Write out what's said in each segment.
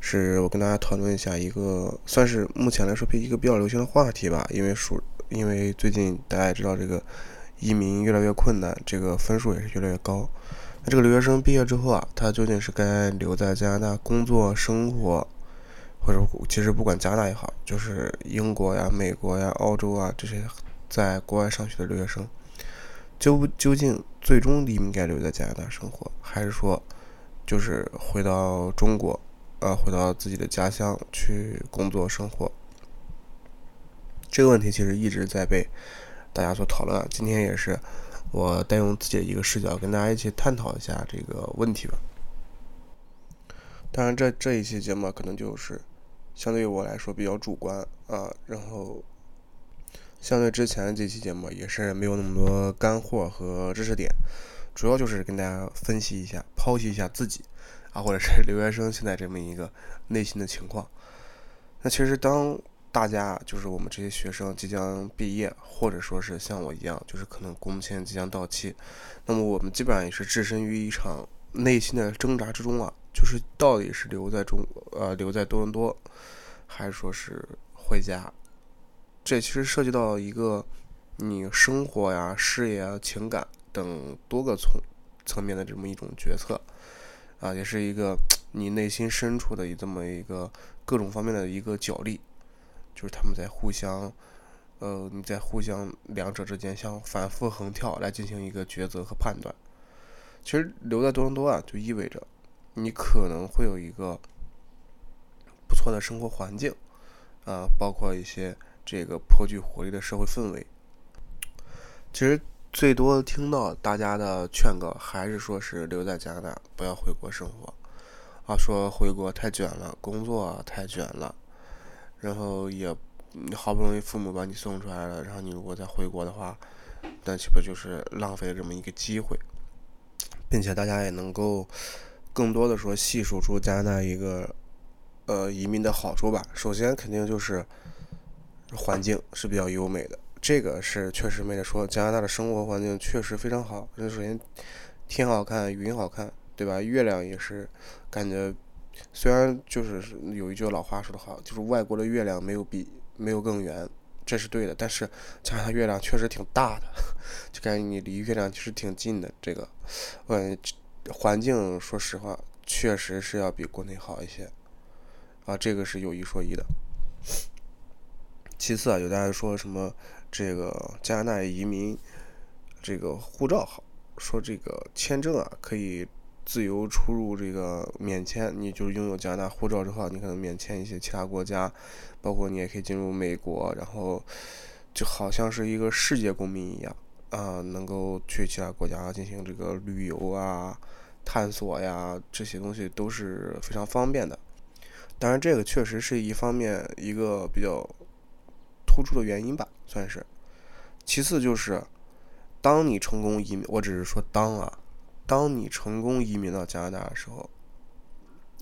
是我跟大家讨论一下一个算是目前来说比一个比较流行的话题吧，因为属因为最近大家也知道这个移民越来越困难，这个分数也是越来越高。那这个留学生毕业之后啊，他究竟是该留在加拿大工作生活，或者其实不管加拿大也好，就是英国呀、美国呀、澳洲啊这些在国外上学的留学生，究究竟最终应该留在加拿大生活，还是说就是回到中国，呃，回到自己的家乡去工作生活？这个问题其实一直在被大家所讨论。今天也是我带用自己的一个视角，跟大家一起探讨一下这个问题吧。当然，这这一期节目可能就是相对于我来说比较主观啊，然后相对之前这期节目也是没有那么多干货和知识点，主要就是跟大家分析一下、剖析一下自己啊，或者是留学生现在这么一个内心的情况。那其实当大家就是我们这些学生即将毕业，或者说是像我一样，就是可能工签即将到期，那么我们基本上也是置身于一场内心的挣扎之中啊，就是到底是留在中呃留在多伦多，还是说是回家？这其实涉及到一个你生活呀、事业啊、情感等多个层层面的这么一种决策啊，也是一个你内心深处的这么一个各种方面的一个角力。就是他们在互相，呃，你在互相两者之间相反复横跳来进行一个抉择和判断。其实留在多伦多啊，就意味着你可能会有一个不错的生活环境，啊，包括一些这个颇具活力的社会氛围。其实最多听到大家的劝告还是说是留在加拿大，不要回国生活。啊，说回国太卷了，工作太卷了。然后也，好不容易父母把你送出来了，然后你如果再回国的话，那岂不就是浪费了这么一个机会？并且大家也能够更多的说细数出加拿大一个呃移民的好处吧。首先肯定就是环境是比较优美的，这个是确实没得说，加拿大的生活环境确实非常好。那首先天好看，云好看，对吧？月亮也是感觉。虽然就是有一句老话说得好，就是外国的月亮没有比没有更圆，这是对的。但是加拿大月亮确实挺大的，就感觉你离月亮其实挺近的。这个，我感觉，环境说实话确实是要比国内好一些，啊，这个是有一说一的。其次啊，有大家说什么这个加拿大移民这个护照好，说这个签证啊可以。自由出入这个免签，你就是拥有加拿大护照之后，你可能免签一些其他国家，包括你也可以进入美国，然后就好像是一个世界公民一样啊，能够去其他国家进行这个旅游啊、探索呀，这些东西都是非常方便的。当然，这个确实是一方面一个比较突出的原因吧，算是。其次就是，当你成功移民，我只是说当啊。当你成功移民到加拿大的时候，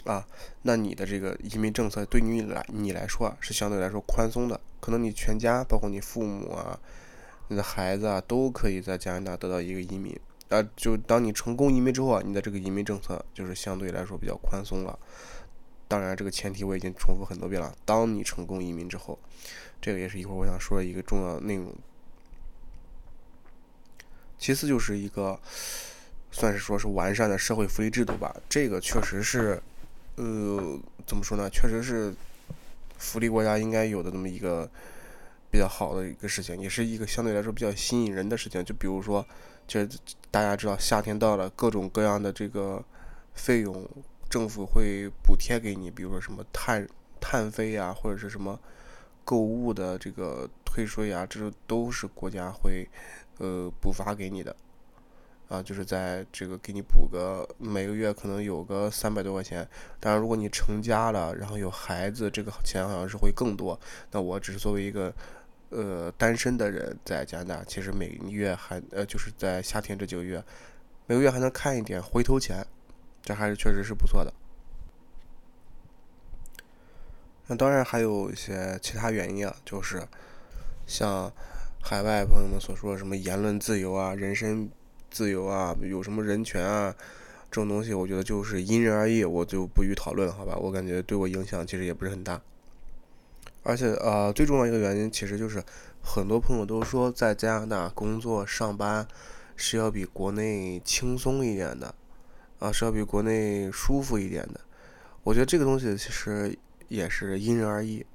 啊，那你的这个移民政策对你来你来说啊是相对来说宽松的，可能你全家包括你父母啊、你的孩子啊都可以在加拿大得到一个移民。啊，就当你成功移民之后啊，你的这个移民政策就是相对来说比较宽松了。当然，这个前提我已经重复很多遍了。当你成功移民之后，这个也是一会儿我想说的一个重要内容。其次就是一个。算是说是完善的社会福利制度吧，这个确实是，呃，怎么说呢？确实是福利国家应该有的这么一个比较好的一个事情，也是一个相对来说比较吸引人的事情。就比如说，就大家知道夏天到了，各种各样的这个费用，政府会补贴给你，比如说什么碳碳费呀，或者是什么购物的这个退税啊，这都是国家会呃补发给你的。啊，就是在这个给你补个每个月可能有个三百多块钱，当然如果你成家了，然后有孩子，这个钱好像是会更多。那我只是作为一个呃单身的人在加拿大，其实每个月还呃就是在夏天这几个月，每个月还能看一点回头钱，这还是确实是不错的。那当然还有一些其他原因啊，就是像海外朋友们所说的什么言论自由啊、人身自由啊、有什么人权啊这种东西，我觉得就是因人而异，我就不予讨论，好吧？我感觉对我影响其实也不是很大。而且呃，最重要一个原因其实就是很多朋友都说在加拿大工作上班是要比国内轻松一点的，啊，是要比国内舒服一点的。我觉得这个东西其实。也是因人而异，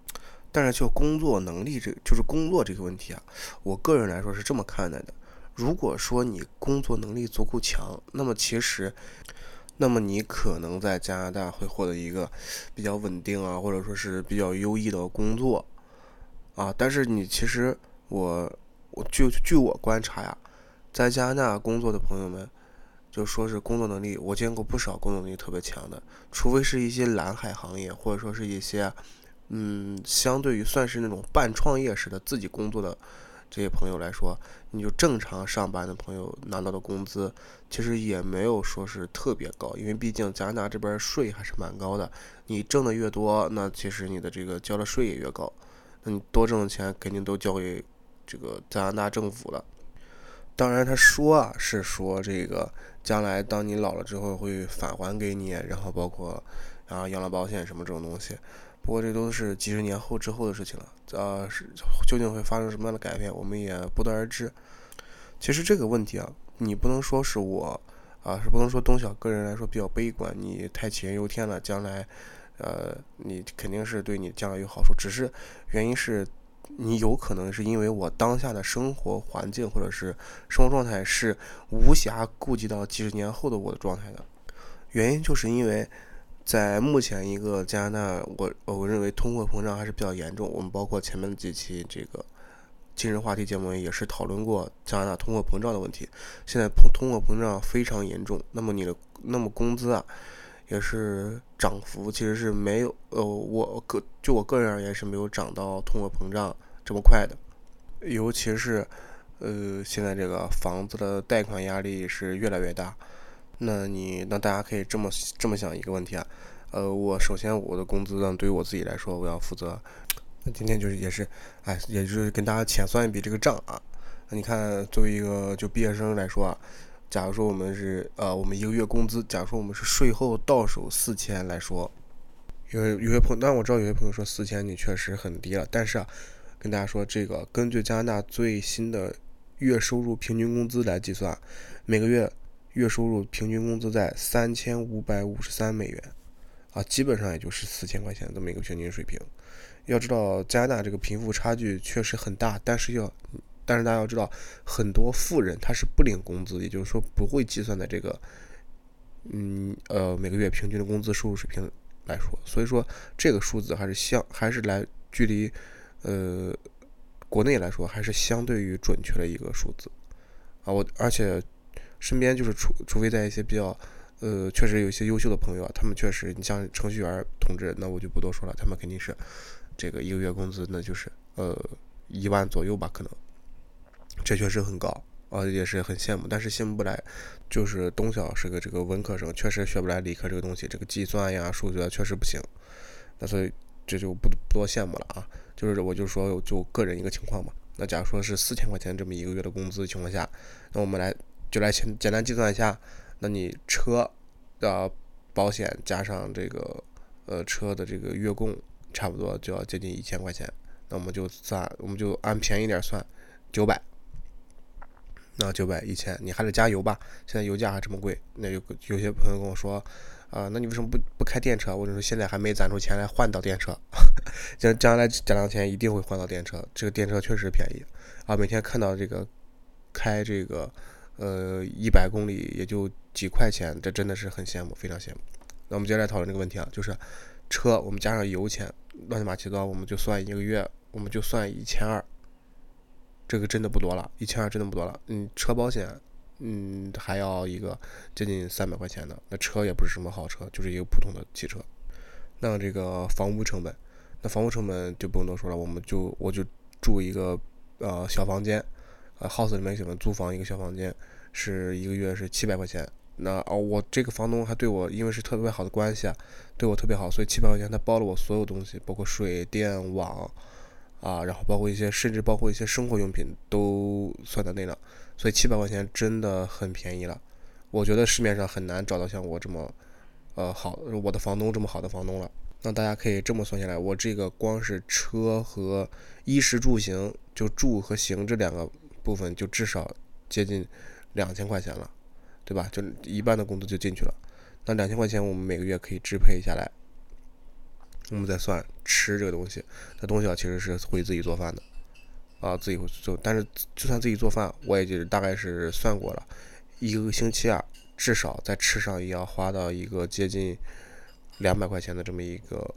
但是就工作能力这就是工作这个问题啊，我个人来说是这么看待的。如果说你工作能力足够强，那么其实，那么你可能在加拿大会获得一个比较稳定啊，或者说是比较优异的工作啊。但是你其实我我据据我观察呀，在加拿大工作的朋友们。就说是工作能力，我见过不少工作能力特别强的，除非是一些蓝海行业，或者说是一些，嗯，相对于算是那种半创业式的自己工作的这些朋友来说，你就正常上班的朋友拿到的工资，其实也没有说是特别高，因为毕竟加拿大这边税还是蛮高的，你挣的越多，那其实你的这个交的税也越高，那你多挣的钱肯定都交给这个加拿大政府了。当然，他说啊，是说这个将来当你老了之后会返还给你，然后包括啊养老保险什么这种东西。不过这都是几十年后之后的事情了，呃，是究竟会发生什么样的改变，我们也不得而知。其实这个问题啊，你不能说是我啊，是不能说东晓个人来说比较悲观，你太杞人忧天了。将来，呃，你肯定是对你将来有好处，只是原因是。你有可能是因为我当下的生活环境或者是生活状态是无暇顾及到几十年后的我的状态的，原因就是因为在目前一个加拿大，我我认为通货膨胀还是比较严重。我们包括前面几期这个今日话题节目也是讨论过加拿大通货膨胀的问题。现在通通货膨胀非常严重，那么你的那么工资啊也是涨幅其实是没有呃我个就我个人而言是没有涨到通货膨胀。这么快的，尤其是，呃，现在这个房子的贷款压力是越来越大。那你，那大家可以这么这么想一个问题啊，呃，我首先我的工资呢，对于我自己来说，我要负责。那今天就是也是，哎，也就是跟大家浅算一笔这个账啊。那你看，作为一个就毕业生来说啊，假如说我们是呃，我们一个月工资，假如说我们是税后到手四千来说，有有些朋友，但我知道有些朋友说四千你确实很低了，但是啊。跟大家说，这个根据加拿大最新的月收入平均工资来计算，每个月月收入平均工资在三千五百五十三美元，啊，基本上也就是四千块钱这么一个平均水平。要知道，加拿大这个贫富差距确实很大，但是要，但是大家要知道，很多富人他是不领工资，也就是说不会计算在这个，嗯呃每个月平均的工资收入水平来说，所以说这个数字还是相还是来距离。呃，国内来说还是相对于准确的一个数字啊。我而且身边就是除除非在一些比较呃确实有一些优秀的朋友啊，他们确实你像程序员同志，那我就不多说了，他们肯定是这个一个月工资那就是呃一万左右吧，可能这确实很高啊，也是很羡慕。但是羡慕不来，就是东晓是个这个文科生，确实学不来理科这个东西，这个计算呀、数学确实不行。那所以这就不不多羡慕了啊。就是我就说就个人一个情况嘛，那假如说是四千块钱这么一个月的工资情况下，那我们来就来简简单计算一下，那你车的保险加上这个呃车的这个月供，差不多就要接近一千块钱，那我们就算我们就按便宜点算九百，那九百一千你还得加油吧？现在油价还这么贵，那有有些朋友跟我说。啊，那你为什么不不开电车？我就说现在还没攒出钱来换到电车，将将来攒到钱一定会换到电车。这个电车确实便宜啊，每天看到这个开这个呃一百公里也就几块钱，这真的是很羡慕，非常羡慕。那我们接着来讨论这个问题啊，就是车我们加上油钱，乱七八糟，我们就算一个月，我们就算一千二，这个真的不多了，一千二真的不多了。嗯，车保险。嗯，还要一个接近三百块钱的，那车也不是什么好车，就是一个普通的汽车。那这个房屋成本，那房屋成本就不用多说了，我们就我就住一个呃小房间，呃 house 里面喜欢租房一个小房间，是一个月是七百块钱。那哦，我这个房东还对我，因为是特别好的关系啊，对我特别好，所以七百块钱他包了我所有东西，包括水电网啊，然后包括一些，甚至包括一些生活用品都算在内了。所以七百块钱真的很便宜了。我觉得市面上很难找到像我这么呃好，我的房东这么好的房东了。那大家可以这么算下来，我这个光是车和衣食住行，就住和行这两个部分，就至少接近两千块钱了。对吧？就一半的工资就进去了，那两千块钱我们每个月可以支配下来。我们再算吃这个东西，这东西啊其实是会自己做饭的，啊自己会做，但是就算自己做饭，我也就是大概是算过了，一个星期啊，至少在吃上也要花到一个接近两百块钱的这么一个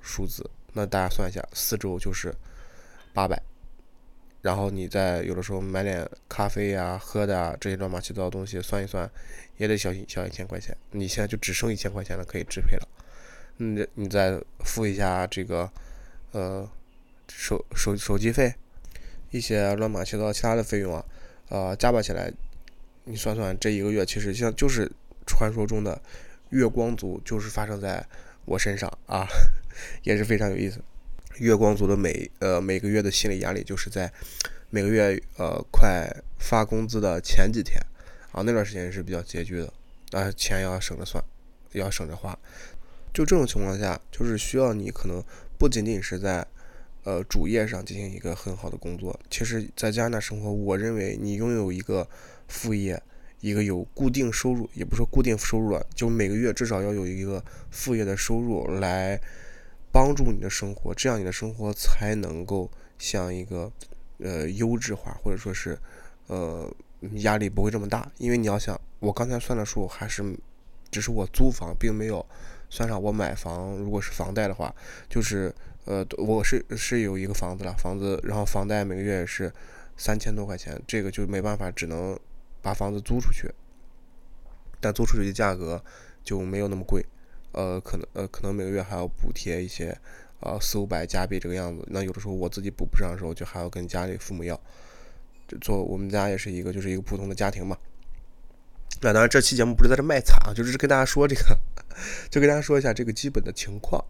数字。那大家算一下，四周就是八百。然后你再有的时候买点咖啡呀、喝的啊这些乱七八糟的东西，算一算也得小小一千块钱。你现在就只剩一千块钱了，可以支配了。你你再付一下这个呃手手手机费，一些乱七糟其他的费用啊，呃加吧起来，你算算这一个月其实像就是传说中的月光族，就是发生在我身上啊，也是非常有意思。月光族的每呃每个月的心理压力，就是在每个月呃快发工资的前几天啊，那段时间是比较拮据的，啊钱要省着算，要省着花。就这种情况下，就是需要你可能不仅仅是在呃主业上进行一个很好的工作，其实在加拿大生活，我认为你拥有一个副业，一个有固定收入，也不说固定收入了，就每个月至少要有一个副业的收入来。帮助你的生活，这样你的生活才能够像一个呃优质化，或者说是呃压力不会这么大。因为你要想，我刚才算的数还是只是我租房，并没有算上我买房。如果是房贷的话，就是呃我是是有一个房子了，房子然后房贷每个月是三千多块钱，这个就没办法，只能把房子租出去。但租出去的价格就没有那么贵。呃，可能呃，可能每个月还要补贴一些，呃，四五百加币这个样子。那有的时候我自己补不上的时候，就还要跟家里父母要。做我们家也是一个，就是一个普通的家庭嘛。那当然，这期节目不是在这卖惨啊，就是跟大家说这个，就跟大家说一下这个基本的情况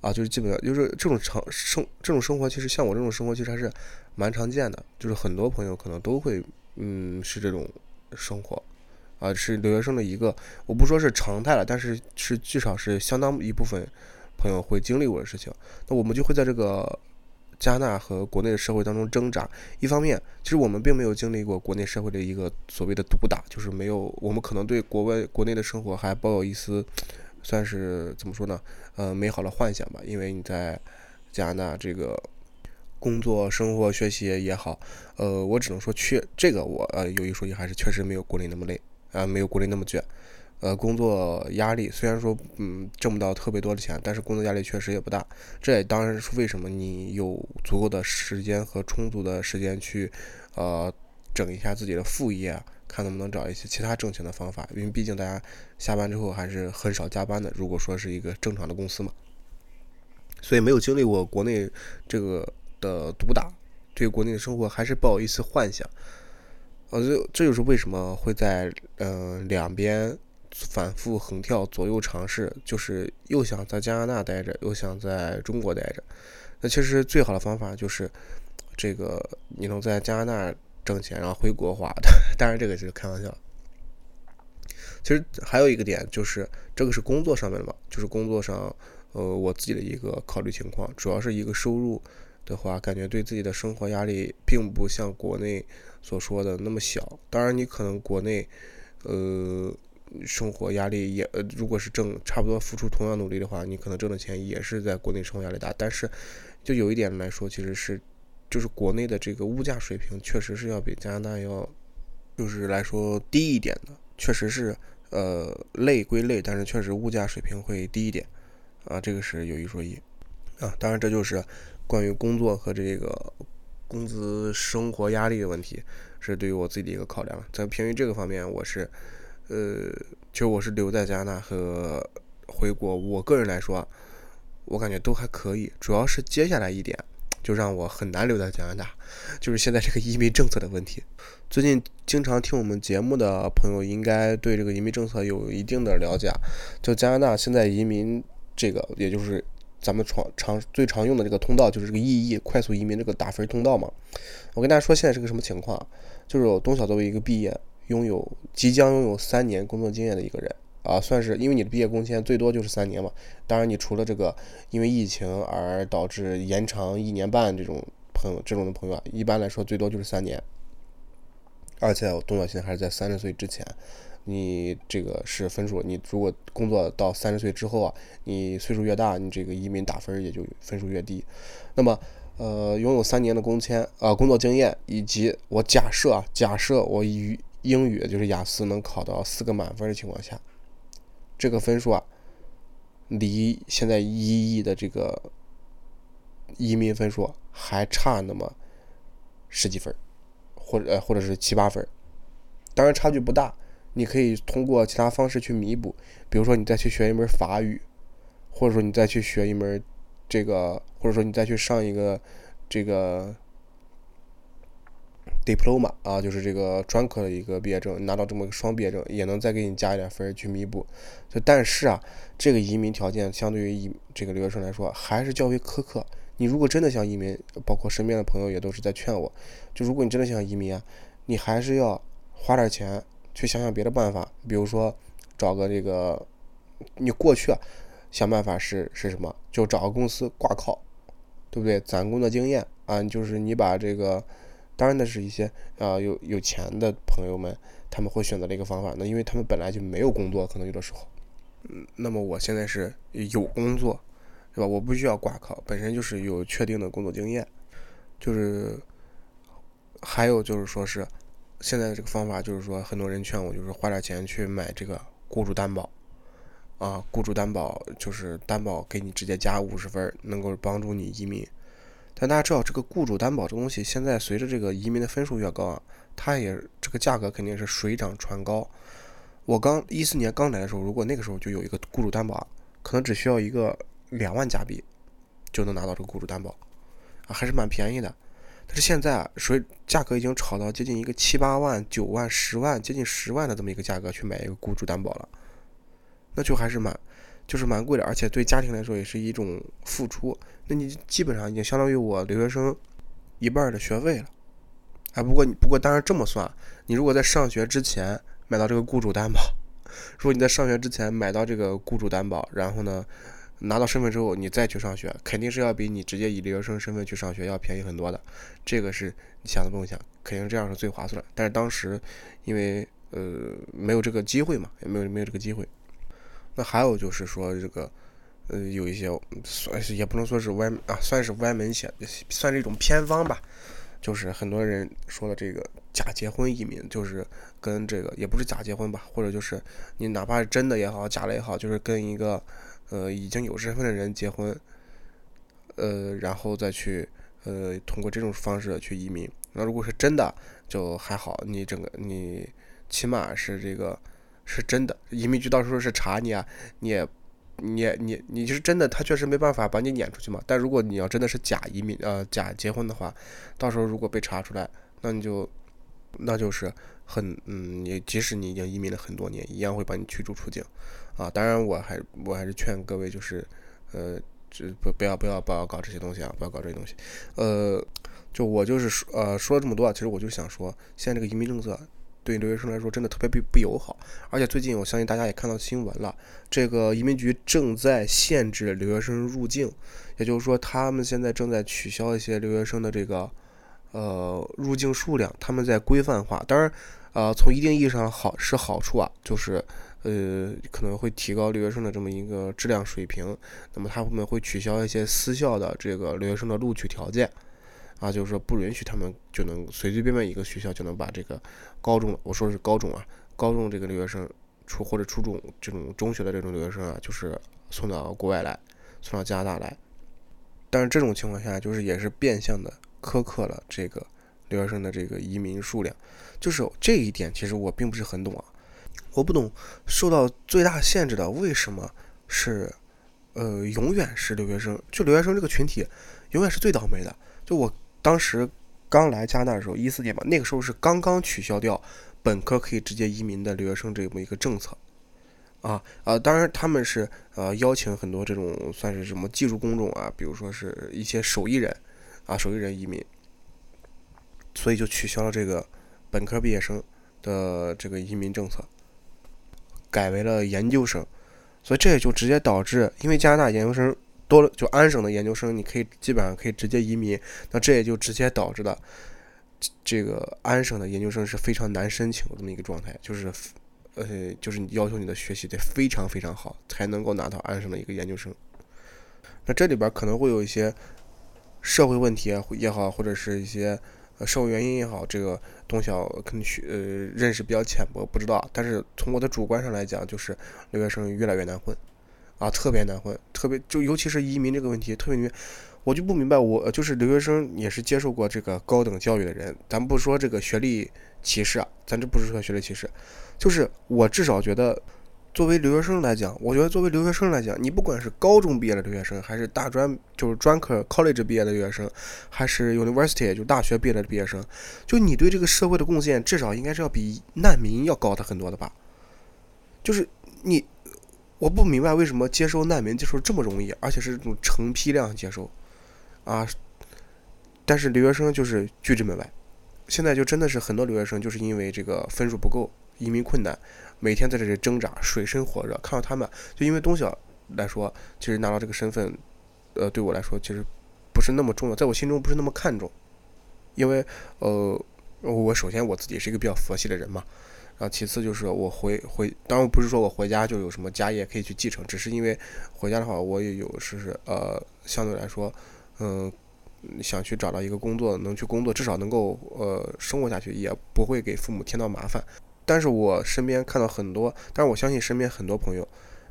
啊，就是基本上就是这种常生这种生活，其实像我这种生活其实还是蛮常见的，就是很多朋友可能都会嗯是这种生活。啊，是留学生的一个，我不说是常态了，但是是至少是相当一部分朋友会经历过的事情。那我们就会在这个加纳大和国内的社会当中挣扎。一方面，其实我们并没有经历过国内社会的一个所谓的毒打，就是没有，我们可能对国外国内的生活还抱有一丝，算是怎么说呢？呃，美好的幻想吧。因为你在加拿大这个工作、生活、学习也好，呃，我只能说确这个我呃有一说一，还是确实没有国内那么累。啊，没有国内那么卷，呃，工作压力虽然说嗯挣不到特别多的钱，但是工作压力确实也不大。这也当然是为什么你有足够的时间和充足的时间去呃整一下自己的副业，看能不能找一些其他挣钱的方法。因为毕竟大家下班之后还是很少加班的，如果说是一个正常的公司嘛，所以没有经历过国内这个的毒打，对国内的生活还是抱一丝幻想。呃，这这就是为什么会在嗯两边反复横跳，左右尝试，就是又想在加拿大待着，又想在中国待着。那其实最好的方法就是这个，你能在加拿大挣钱，然后回国花。当然，这个就是开玩笑。其实还有一个点就是，这个是工作上面的嘛，就是工作上，呃，我自己的一个考虑情况，主要是一个收入。的话，感觉对自己的生活压力并不像国内所说的那么小。当然，你可能国内，呃，生活压力也，呃，如果是挣差不多付出同样努力的话，你可能挣的钱也是在国内生活压力大。但是，就有一点来说，其实是，就是国内的这个物价水平确实是要比加拿大要，就是来说低一点的。确实是，呃，累归累，但是确实物价水平会低一点。啊，这个是有一说一。啊，当然这就是。关于工作和这个工资、生活压力的问题，是对于我自己的一个考量。在偏于这个方面，我是，呃，其实我是留在加拿大和回国。我个人来说，我感觉都还可以。主要是接下来一点，就让我很难留在加拿大，就是现在这个移民政策的问题。最近经常听我们节目的朋友应该对这个移民政策有一定的了解。就加拿大现在移民这个，也就是咱们常常最常用的这个通道，就是这个 EE 快速移民这个打分通道嘛。我跟大家说，现在是个什么情况？就是我东晓作为一个毕业、拥有即将拥有三年工作经验的一个人啊，算是因为你的毕业工签最多就是三年嘛。当然，你除了这个因为疫情而导致延长一年半这种朋友这种的朋友啊，一般来说最多就是三年。而且东晓现在还是在三十岁之前，你这个是分数。你如果工作到三十岁之后啊，你岁数越大，你这个移民打分也就分数越低。那么，呃，拥有三年的工签啊，工作经验，以及我假设啊，假设我与英语就是雅思能考到四个满分的情况下，这个分数啊，离现在一亿的这个移民分数还差那么十几分。或者，或者是七八分，当然差距不大。你可以通过其他方式去弥补，比如说你再去学一门法语，或者说你再去学一门这个，或者说你再去上一个这个 diploma 啊，就是这个专科的一个毕业证，拿到这么个双毕业证，也能再给你加一点分去弥补。就但是啊，这个移民条件相对于移这个留学生来说，还是较为苛刻。你如果真的想移民，包括身边的朋友也都是在劝我，就如果你真的想移民啊，你还是要花点钱去想想别的办法，比如说找个这个，你过去啊想办法是是什么？就找个公司挂靠，对不对？攒工作经验啊，就是你把这个，当然那是一些啊有有钱的朋友们他们会选择的一个方法，那因为他们本来就没有工作，可能有的时候，嗯，那么我现在是有工作。对吧？我不需要挂靠，本身就是有确定的工作经验，就是还有就是说是现在这个方法，就是说很多人劝我，就是花点钱去买这个雇主担保啊，雇主担保就是担保给你直接加五十分，能够帮助你移民。但大家知道，这个雇主担保这东西，现在随着这个移民的分数越高啊，它也这个价格肯定是水涨船高。我刚一四年刚来的时候，如果那个时候就有一个雇主担保，可能只需要一个。两万加币就能拿到这个雇主担保啊，还是蛮便宜的。但是现在啊，水价格已经炒到接近一个七八万、九万、十万，接近十万的这么一个价格去买一个雇主担保了，那就还是蛮，就是蛮贵的。而且对家庭来说也是一种付出。那你基本上已经相当于我留学生一半的学费了。哎，不过你不过当然这么算，你如果在上学之前买到这个雇主担保，如果你在上学之前买到这个雇主担保，然后呢？拿到身份之后，你再去上学，肯定是要比你直接以留学生身份去上学要便宜很多的。这个是你想都不用想，肯定这样是最划算。但是当时因为呃没有这个机会嘛，也没有没有这个机会。那还有就是说这个呃有一些算是也不能说是歪啊，算是歪门邪，算是一种偏方吧。就是很多人说的这个假结婚移民，就是跟这个也不是假结婚吧，或者就是你哪怕是真的也好，假的也好，就是跟一个。呃，已经有身份的人结婚，呃，然后再去，呃，通过这种方式去移民。那如果是真的，就还好，你整个你起码是这个是真的，移民局到时候是查你啊，你也，你你你就是真的，他确实没办法把你撵出去嘛。但如果你要真的是假移民，呃，假结婚的话，到时候如果被查出来，那你就那就是很，嗯，你即使你已经移民了很多年，一样会把你驱逐出境。啊，当然，我还我还是劝各位，就是，呃，这不不要不要不要搞这些东西啊，不要搞这些东西。呃，就我就是说，呃，说了这么多，其实我就想说，现在这个移民政策对留学生来说真的特别不不友好。而且最近我相信大家也看到新闻了，这个移民局正在限制留学生入境，也就是说，他们现在正在取消一些留学生的这个呃入境数量，他们在规范化。当然，呃，从一定意义上好是好处啊，就是。呃，可能会提高留学生的这么一个质量水平。那么他们会取消一些私校的这个留学生的录取条件，啊，就是说不允许他们就能随随便便一个学校就能把这个高中，我说是高中啊，高中这个留学生初或者初中这种中学的这种留学生啊，就是送到国外来，送到加拿大来。但是这种情况下，就是也是变相的苛刻了这个留学生的这个移民数量。就是这一点，其实我并不是很懂啊。我不懂，受到最大限制的为什么是，呃，永远是留学生？就留学生这个群体，永远是最倒霉的。就我当时刚来加拿大的时候，一四年吧，那个时候是刚刚取消掉本科可以直接移民的留学生这么一个政策。啊啊，当然他们是呃邀请很多这种算是什么技术工种啊，比如说是一些手艺人啊，手艺人移民，所以就取消了这个本科毕业生的这个移民政策，改为了研究生，所以这也就直接导致，因为加拿大研究生多了，就安省的研究生你可以基本上可以直接移民，那这也就直接导致了这个安省的研究生是非常难申请的这么一个状态，就是。呃，就是你要求你的学习得非常非常好，才能够拿到安省的一个研究生。那这里边可能会有一些社会问题也好，或者是一些呃社会原因也好，这个东西可能学呃认识比较浅薄，不知道。但是从我的主观上来讲，就是留学生越来越难混啊，特别难混，特别就尤其是移民这个问题，特别我就不明白，我就是留学生也是接受过这个高等教育的人，咱不说这个学历歧视啊，咱这不是说学历歧视。就是我至少觉得，作为留学生来讲，我觉得作为留学生来讲，你不管是高中毕业的留学生，还是大专就是专科 college 毕业的留学生，还是 university 就大学毕业的毕业生，就你对这个社会的贡献，至少应该是要比难民要高的很多的吧？就是你，我不明白为什么接收难民接受这么容易，而且是这种成批量接收啊，但是留学生就是拒之门外。现在就真的是很多留学生就是因为这个分数不够。移民困难，每天在这里挣扎，水深火热。看到他们，就因为东小来说，其实拿到这个身份，呃，对我来说其实不是那么重要，在我心中不是那么看重。因为，呃，我首先我自己是一个比较佛系的人嘛，然后其次就是我回回，当然不是说我回家就有什么家业可以去继承，只是因为回家的话，我也有是呃，相对来说，嗯，想去找到一个工作，能去工作，至少能够呃生活下去，也不会给父母添到麻烦。但是我身边看到很多，但是我相信身边很多朋友，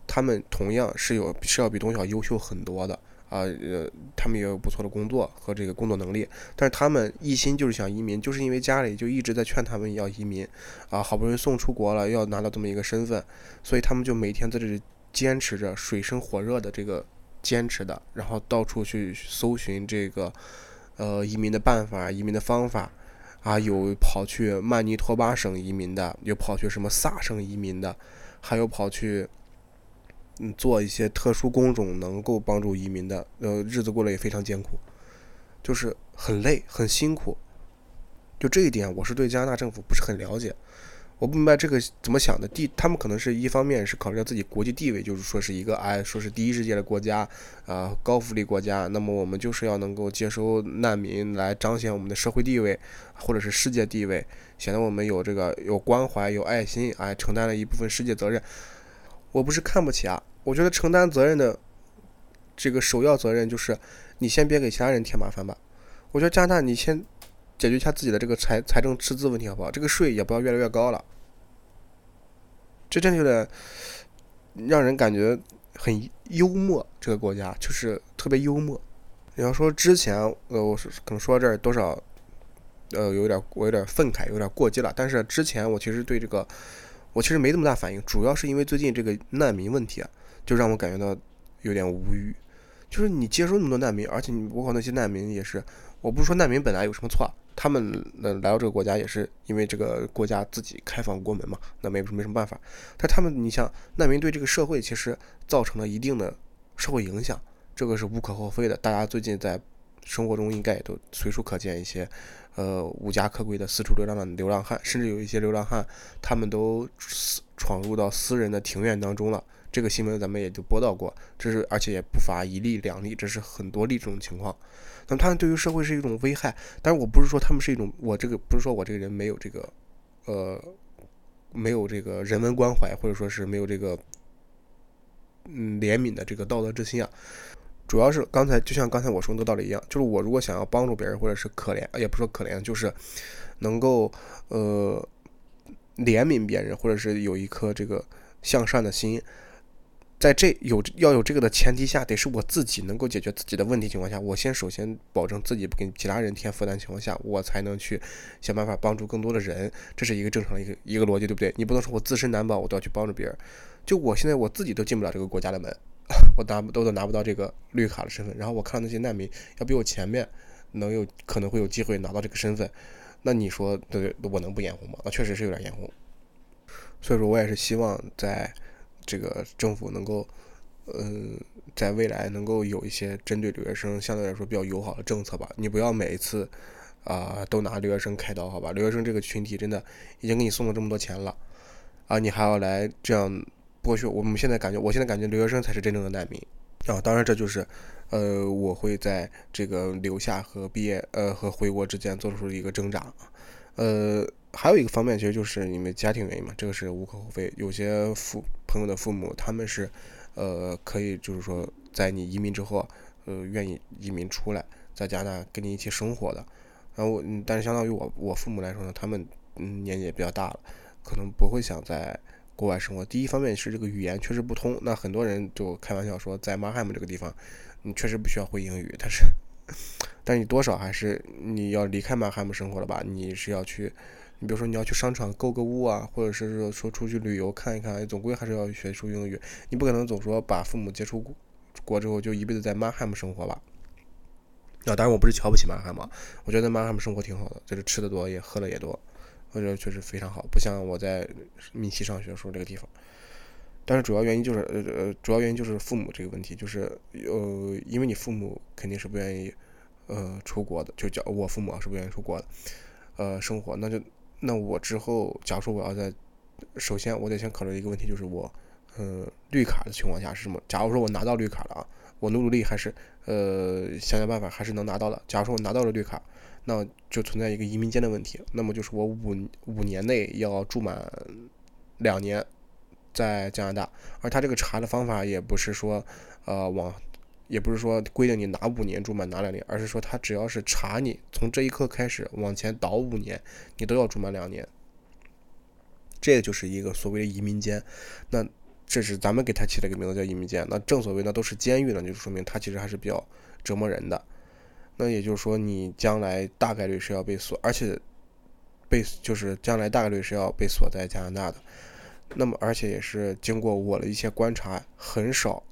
他们同样是有是要比东晓优秀很多的啊，呃，他们也有不错的工作和这个工作能力，但是他们一心就是想移民，就是因为家里就一直在劝他们要移民，啊，好不容易送出国了，要拿到这么一个身份，所以他们就每天在这里坚持着，水深火热的这个坚持的，然后到处去搜寻这个，呃，移民的办法，移民的方法。啊，有跑去曼尼托巴省移民的，有跑去什么萨省移民的，还有跑去嗯做一些特殊工种能够帮助移民的，呃，日子过得也非常艰苦，就是很累很辛苦。就这一点，我是对加拿大政府不是很了解。我不明白这个怎么想的。第，他们可能是一方面是考虑到自己国际地位，就是说是一个哎，说是第一世界的国家啊，高福利国家。那么我们就是要能够接收难民，来彰显我们的社会地位，或者是世界地位，显得我们有这个有关怀、有爱心，哎，承担了一部分世界责任。我不是看不起啊，我觉得承担责任的这个首要责任就是你先别给其他人添麻烦吧。我觉得加拿大，你先。解决一下自己的这个财财政赤字问题好不好？这个税也不要越来越高了。这真的有点让人感觉很幽默。这个国家就是特别幽默。你要说之前，呃，我是可能说到这儿多少，呃，有点我有点愤慨，有点过激了。但是之前我其实对这个我其实没这么大反应，主要是因为最近这个难民问题啊，就让我感觉到有点无语。就是你接收那么多难民，而且你包括那些难民也是，我不是说难民本来有什么错。他们能来到这个国家，也是因为这个国家自己开放国门嘛，那没没什么办法。但他们，你像难民对这个社会其实造成了一定的社会影响，这个是无可厚非的。大家最近在生活中应该也都随处可见一些，呃，无家可归的四处流浪的流浪汉，甚至有一些流浪汉，他们都闯入到私人的庭院当中了。这个新闻咱们也就播到过，这是而且也不乏一例两例，这是很多例这种情况。那他们对于社会是一种危害，但是我不是说他们是一种，我这个不是说我这个人没有这个，呃，没有这个人文关怀，或者说是没有这个，嗯，怜悯的这个道德之心啊。主要是刚才就像刚才我说的道理一样，就是我如果想要帮助别人，或者是可怜，也不说可怜，就是能够呃怜悯别人，或者是有一颗这个向善的心。在这有要有这个的前提下，得是我自己能够解决自己的问题情况下，我先首先保证自己不给其他人添负担情况下，我才能去想办法帮助更多的人，这是一个正常的一个一个逻辑，对不对？你不能说我自身难保，我都要去帮助别人。就我现在我自己都进不了这个国家的门，我拿都都拿不到这个绿卡的身份，然后我看那些难民要比我前面能有可能会有机会拿到这个身份，那你说对我能不眼红吗？那确实是有点眼红。所以说我也是希望在这个政府能够，嗯，在未来能够有一些针对留学生相对来说比较友好的政策吧。你不要每一次啊都拿留学生开刀，好吧？留学生这个群体真的已经给你送了这么多钱了，啊，你还要来这样剥削？我们现在感觉，我现在感觉留学生才是真正的难民啊！当然，这就是呃，我会在这个留下和毕业呃和回国之间做出一个挣扎，呃。还有一个方面，其实就是你们家庭原因嘛，这个是无可厚非。有些父朋友的父母，他们是，呃，可以就是说，在你移民之后，呃，愿意移民出来，在加拿大跟你一起生活的。然后我，但是相当于我我父母来说呢，他们嗯年纪也比较大了，可能不会想在国外生活。第一方面是这个语言确实不通，那很多人就开玩笑说，在马海姆这个地方，你确实不需要会英语，但是，但你多少还是你要离开马海姆生活了吧？你是要去。你比如说你要去商场购个物啊，或者是说出去旅游看一看，总归还是要学出英语。你不可能总说把父母接出国之后就一辈子在马哈姆生活吧？啊，当然我不是瞧不起马哈姆，我觉得马哈姆生活挺好的，就是吃的多也喝的也多，我觉得确实非常好，不像我在密西上学时候这个地方。但是主要原因就是呃呃，主要原因就是父母这个问题，就是呃，因为你父母肯定是不愿意呃出国的，就叫我父母是不愿意出国的，呃，生活那就。那我之后，假如说我要在，首先我得先考虑一个问题，就是我，呃，绿卡的情况下是什么？假如说我拿到绿卡了啊，我努努力还是，呃，想想办法还是能拿到的。假如说我拿到了绿卡，那就存在一个移民监的问题。那么就是我五五年内要住满两年，在加拿大，而他这个查的方法也不是说，呃，往。也不是说规定你拿五年住满拿两年，而是说他只要是查你从这一刻开始往前倒五年，你都要住满两年。这个就是一个所谓的移民监。那这是咱们给他起了一个名字叫移民监。那正所谓那都是监狱呢，就说明他其实还是比较折磨人的。那也就是说你将来大概率是要被锁，而且被就是将来大概率是要被锁在加拿大的。那么而且也是经过我的一些观察，很少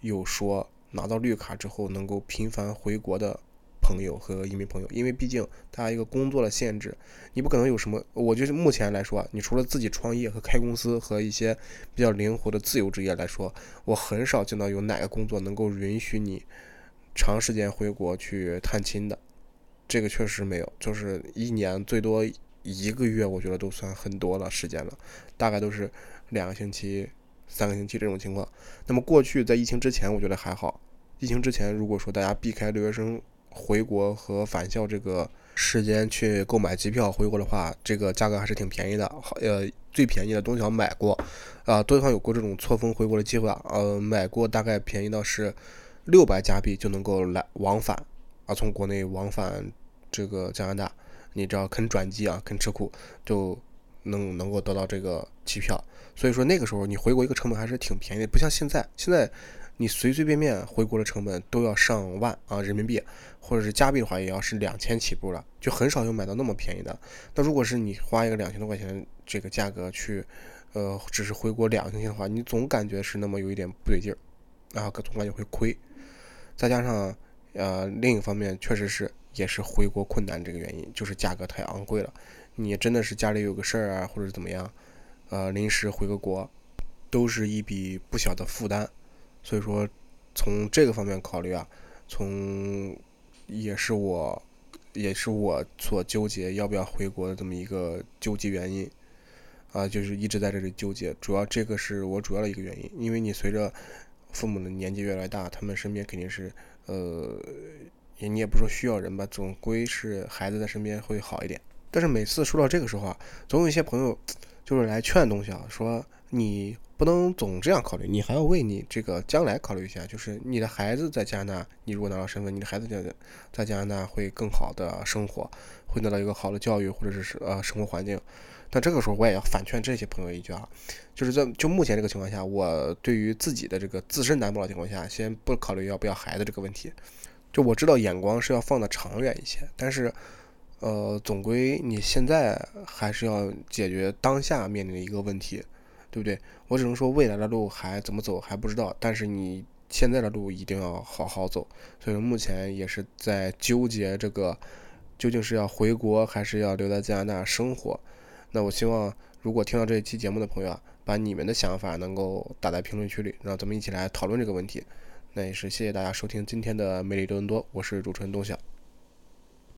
有说。拿到绿卡之后能够频繁回国的朋友和移民朋友，因为毕竟他一个工作的限制，你不可能有什么。我觉得目前来说，你除了自己创业和开公司和一些比较灵活的自由职业来说，我很少见到有哪个工作能够允许你长时间回国去探亲的。这个确实没有，就是一年最多一个月，我觉得都算很多了时间了，大概都是两个星期。三个星期这种情况，那么过去在疫情之前，我觉得还好。疫情之前，如果说大家避开留学生回国和返校这个时间去购买机票回国的话，这个价格还是挺便宜的。好，呃，最便宜的东小买过，啊，多小有过这种错峰回国的机会啊，呃，买过大概便宜到是六百加币就能够来往返，啊，从国内往返这个加拿大，你只要肯转机啊，肯吃苦，就能能够得到这个机票。所以说那个时候你回国一个成本还是挺便宜的，不像现在。现在你随随便便回国的成本都要上万啊人民币，或者是加币的话也要是两千起步了，就很少有买到那么便宜的。那如果是你花一个两千多块钱这个价格去，呃，只是回国两个星期的话，你总感觉是那么有一点不对劲儿，然后总感觉会亏。再加上呃另一方面确实是也是回国困难这个原因，就是价格太昂贵了。你真的是家里有个事儿啊，或者怎么样？呃，临时回个国，都是一笔不小的负担，所以说从这个方面考虑啊，从也是我也是我所纠结要不要回国的这么一个纠结原因啊，就是一直在这里纠结。主要这个是我主要的一个原因，因为你随着父母的年纪越来越大，他们身边肯定是呃，也你也不说需要人吧，总归是孩子在身边会好一点。但是每次说到这个时候啊，总有一些朋友。就是来劝东西啊说，你不能总这样考虑，你还要为你这个将来考虑一下。就是你的孩子在加拿大，你如果拿到身份，你的孩子在在加拿大会更好的生活，会得到一个好的教育或者是呃生活环境。但这个时候我也要反劝这些朋友一句啊，就是在就目前这个情况下，我对于自己的这个自身难保的情况下，先不考虑要不要孩子这个问题。就我知道眼光是要放的长远一些，但是。呃，总归你现在还是要解决当下面临的一个问题，对不对？我只能说未来的路还怎么走还不知道，但是你现在的路一定要好好走。所以说目前也是在纠结这个究竟是要回国还是要留在加拿大生活。那我希望如果听到这一期节目的朋友啊，把你们的想法能够打在评论区里，让咱们一起来讨论这个问题。那也是谢谢大家收听今天的美丽多伦多，我是主持人东晓。